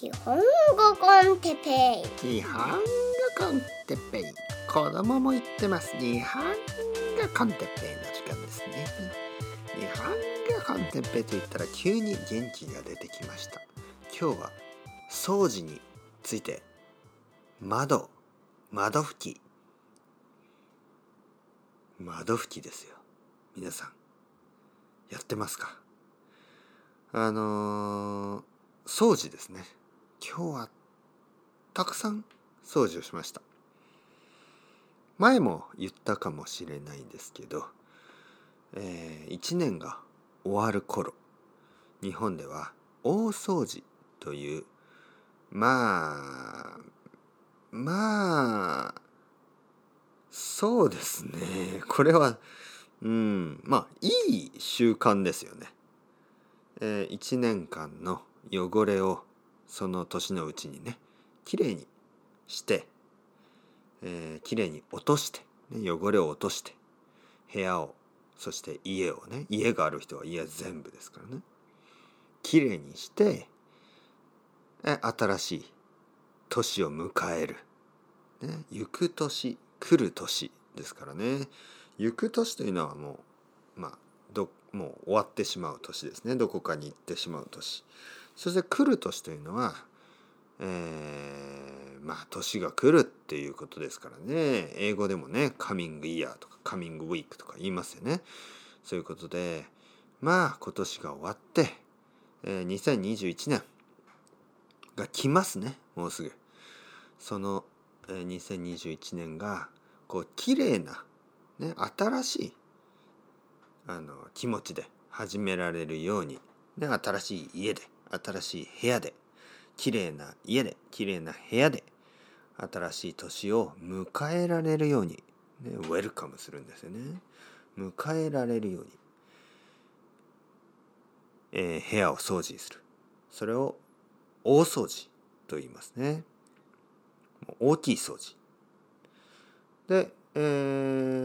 日本語 con Teppei 日本語 con Teppei 子供も言ってます日本語 con Teppei の時間ですね日本語 con Teppei と言ったら急に元気が出てきました。今日は掃除について窓窓拭き窓拭きですよ。皆さん。やってますか？あのー、掃除ですね。今日はたくさん掃除をしました前も言ったかもしれないんですけど、えー、1年が終わる頃日本では大掃除というまあまあそうですねこれはうんまあいい習慣ですよね。えー、1年間の汚れをその年のうちにねきれいにして、えー、きれいに落として、ね、汚れを落として部屋をそして家をね家がある人は家全部ですからね。きれいにしてえ新しい年を迎える、ね、行く年来る年ですからね。行く年というのはもうまあどもう終わってしまう年ですね。どこかに行ってしまう年。そして来る年というのは、えー、まあ年が来るっていうことですからね。英語でもねカミングイヤーとかカミングウィークとか言いますよね。そういうことでまあ今年が終わって、えー、2021年が来ますね。もうすぐ。その、えー、2021年がこう綺麗な、ね、新しいあの気持ちで始められるように、ね、新しい家で新しい部屋で綺麗な家で綺麗な部屋で新しい年を迎えられるように、ね、ウェルカムするんですよね。迎えられるように、えー、部屋を掃除する。それを大掃除と言いますね。大きい掃除。で、え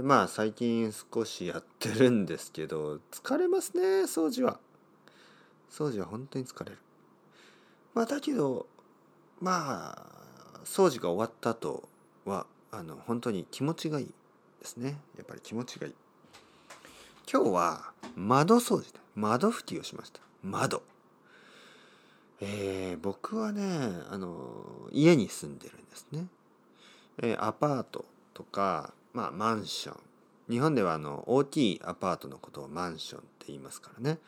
ー、まあ最近少しやってるんですけど疲れますね掃除は。掃除は本当に疲れる。まあだけどまあ掃除が終わった後はあの本当に気持ちがいいですねやっぱり気持ちがいい。今日は窓掃除窓拭きをしました窓。えー、僕はねあの家に住んでるんですね。えー、アパートとか、まあ、マンション日本ではあの大きいアパートのことをマンションって言いますからね。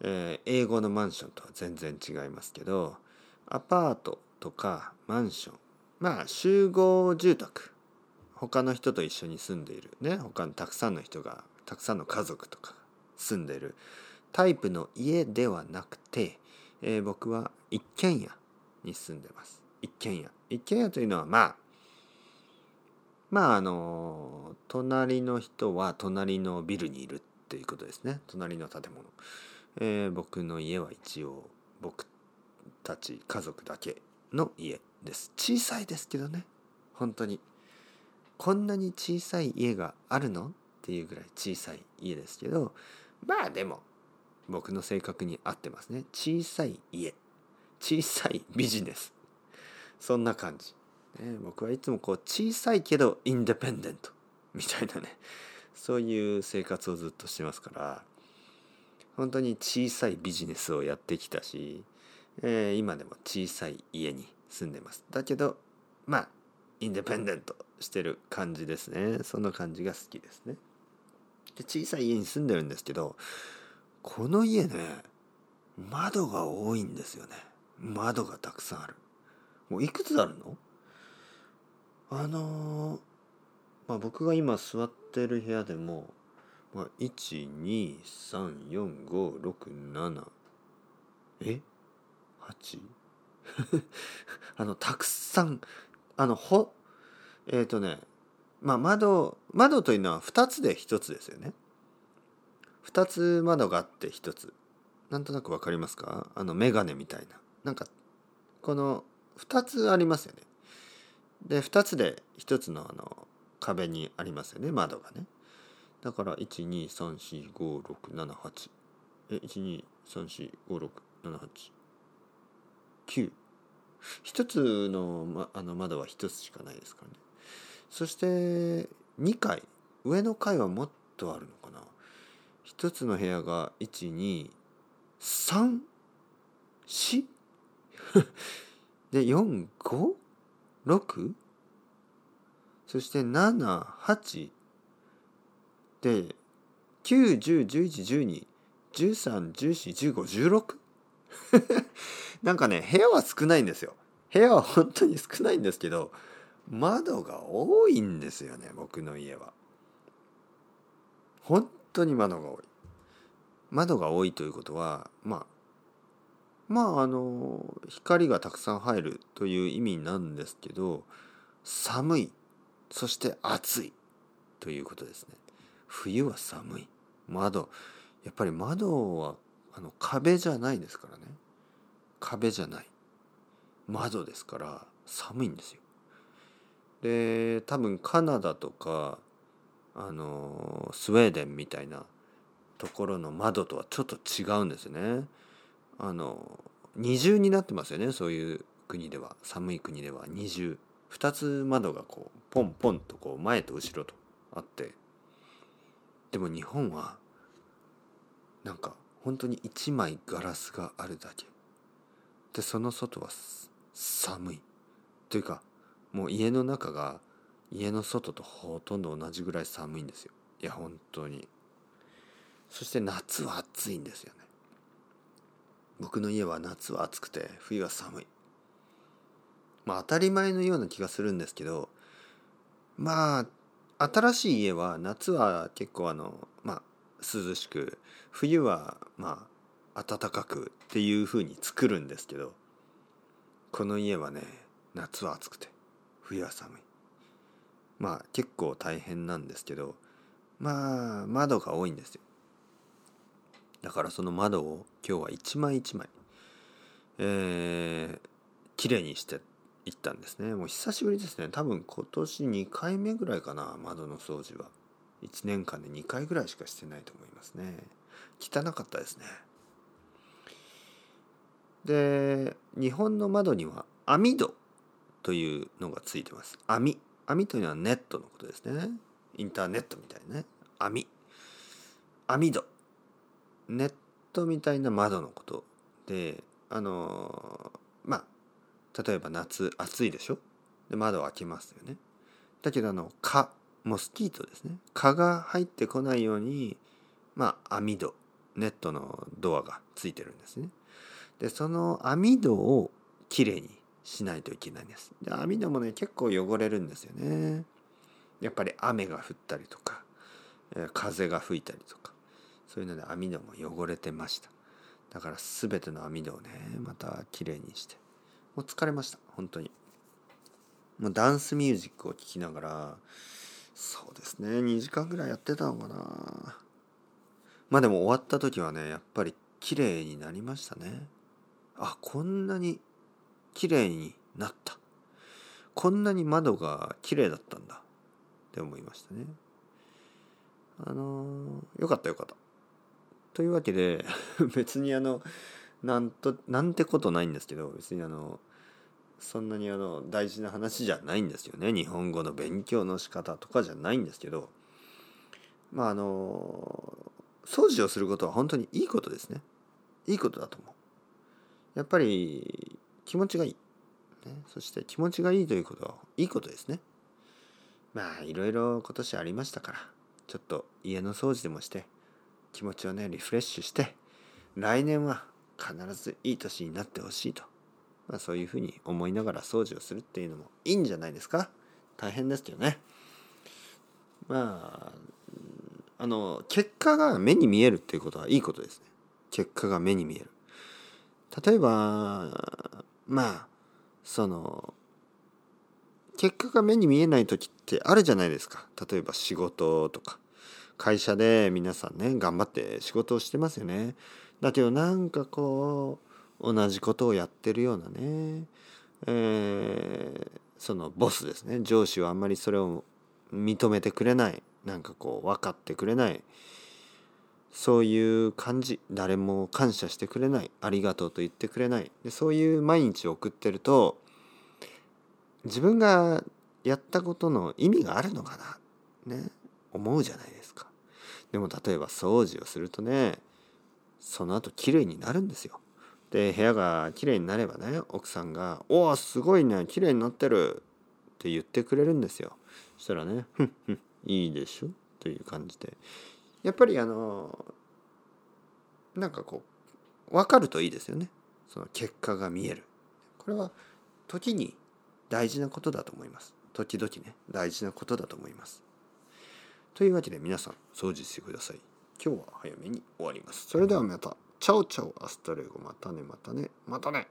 えー、英語のマンションとは全然違いますけどアパートとかマンションまあ集合住宅他の人と一緒に住んでいるね他のたくさんの人がたくさんの家族とか住んでいるタイプの家ではなくて、えー、僕は一軒家に住んでます。一軒家。一軒家というのはまあまああの隣の人は隣のビルにいるっていうことですね。隣の建物。えー、僕の家は一応僕たち家族だけの家です。小さいですけどね。本当に。こんなに小さい家があるのっていうぐらい小さい家ですけどまあでも僕の性格に合ってますね。小さい家。小さいビジネス。そんな感じ、ね、僕はいつもこう小さいけどインデペンデントみたいなね。そういう生活をずっとしてますから本当に小さいビジネスをやってきたし、えー、今でも小さい家に住んでます。だけどまあインデペンデントしてる感じですね。その感じが好きですね。で小さい家に住んでるんですけどこの家ね窓が多いんですよね。窓がたくさんある。もういくつあるの？あのー、まあ僕が今座ってる部屋でもまあ、1234567え？8? あのたくさんあのほえっ、ー、とねまあ窓窓というのは2つで1つですよね。2つ窓があって1つ。なんとなく分かりますか？あの眼鏡みたいな。なんかこの2つありますよね。で2つで1つのあの壁にありますよね窓がね。だから1234567え123456789一つの,、ま、あの窓は一つしかないですからね。そして2階。上の階はもっとあるのかな。一つの部屋が123 4 で456そして78で910111213141516 なんかね部屋は少ないんですよ。部屋は本当に少ないんですけど窓が多いんですよね僕の家は。本当に窓が多い。窓が多いということはまあまああの光がたくさん入るという意味なんですけど寒いそして暑いということですね。冬は寒い。窓。やっぱり窓はあの壁じゃないですからね。壁じゃない。窓ですから寒いんですよ。で多分カナダとかあのスウェーデンみたいなところの窓とはちょっと違うんですね。あの二重になってますよね。そういう国では。寒い国では。二重。2つ窓がこうポンポンとこう前と後ろとあって。でも日本はなんか本当に1枚ガラスがあるだけ。でその外は寒い。というかもう家の中が家の外とほとんど同じぐらい寒いんですよ。いや本当に。そして夏は暑いんですよね。僕の家は夏は暑くて冬は寒い。まあ当たり前のような気がするんですけどまあ新しい家は夏は結構あのまあ涼しく冬はまあ暖かくっていう風に作るんですけどこの家はね夏は暑くて冬は寒い。まあ結構大変なんですけどまあ窓が多いんですよ。だからその窓を今日は一枚一枚えー、綺麗にしていったんですね。もう久しぶりですね。多分今年2回目ぐらいかな窓の掃除は。1年間で2回ぐらいしかしてないと思いますね。汚かったですね。で日本の窓には網戸というのがついてます。網。網というのはネットのことですね。インターネットみたいなね。網。網戸。ネットみたいな窓のことであの例えば夏暑いでしょ？で窓を開けますよね。だけどあの蚊モスキートですね。蚊が入ってこないようにまあ網戸ネットのドアがついてるんですね。でその網戸をきれいにしないといけないんです。で網戸もね結構汚れるんですよね。やっぱり雨が降ったりとか風が吹いたりとか。そういうので網戸も汚れてました。だから全ての網戸をねまた綺麗にして。もう疲れました。本当に。もうダンスミュージックを聴きながらそうですね。2時間ぐらいやってたのかな。まあでも終わった時はねやっぱり綺麗になりましたね。あこんなに綺麗になった。こんなに窓が綺麗だったんだ。って思いましたね。あのー、よかったよかった。というわけで 別にあのなんとなんてことないんですけど別にあのそんなにあの大事な話じゃないんですよね。日本語の勉強の仕方とかじゃないんですけど。まああの掃除をすることは本当にいいことですね。いいことだと思う。やっぱり気持ちがいい、ね、そして気持ちがいいということはいいことですね。まあいろいろ今年ありましたからちょっと家の掃除でもして気持ちをねリフレッシュして来年は必ずいい年になってほしいと、まあ、そういうふうに思いながら掃除をするっていうのもいいんじゃないですか。大変ですけどね。まああの結果が目に見えるっていうことはいいことですね。結果が目に見える。例えばまあその結果が目に見えない時ってあるじゃないですか。例えば仕事とか。会社で皆さんね頑張って仕事をしてますよね。だけどなんかこう同じことをやってるようなね、えー、そのボスですね。上司はあんまりそれを認めてくれない。なんかこう分かってくれない。そういう感じ。誰も感謝してくれない。ありがとうと言ってくれない。でそういう毎日を送ってると自分がやったことの意味があるのかな。ね。思うじゃないですか。でも例えば掃除をするとねその後綺麗になるんですよ。で部屋が綺麗になればね奥さんが「おおすごいね綺麗になってる」って言ってくれるんですよ。そしたらね「ふんふんいいでしょ」という感じで。やっぱりあのなんかこう分かるといいですよね。その結果が見える。これは時に大事なことだと思います。時々ね大事なことだと思います。というわけで皆さん掃除してください。今日は早めに終わります。それではまた。 Chao chao hasta luego。またねまたね。またね。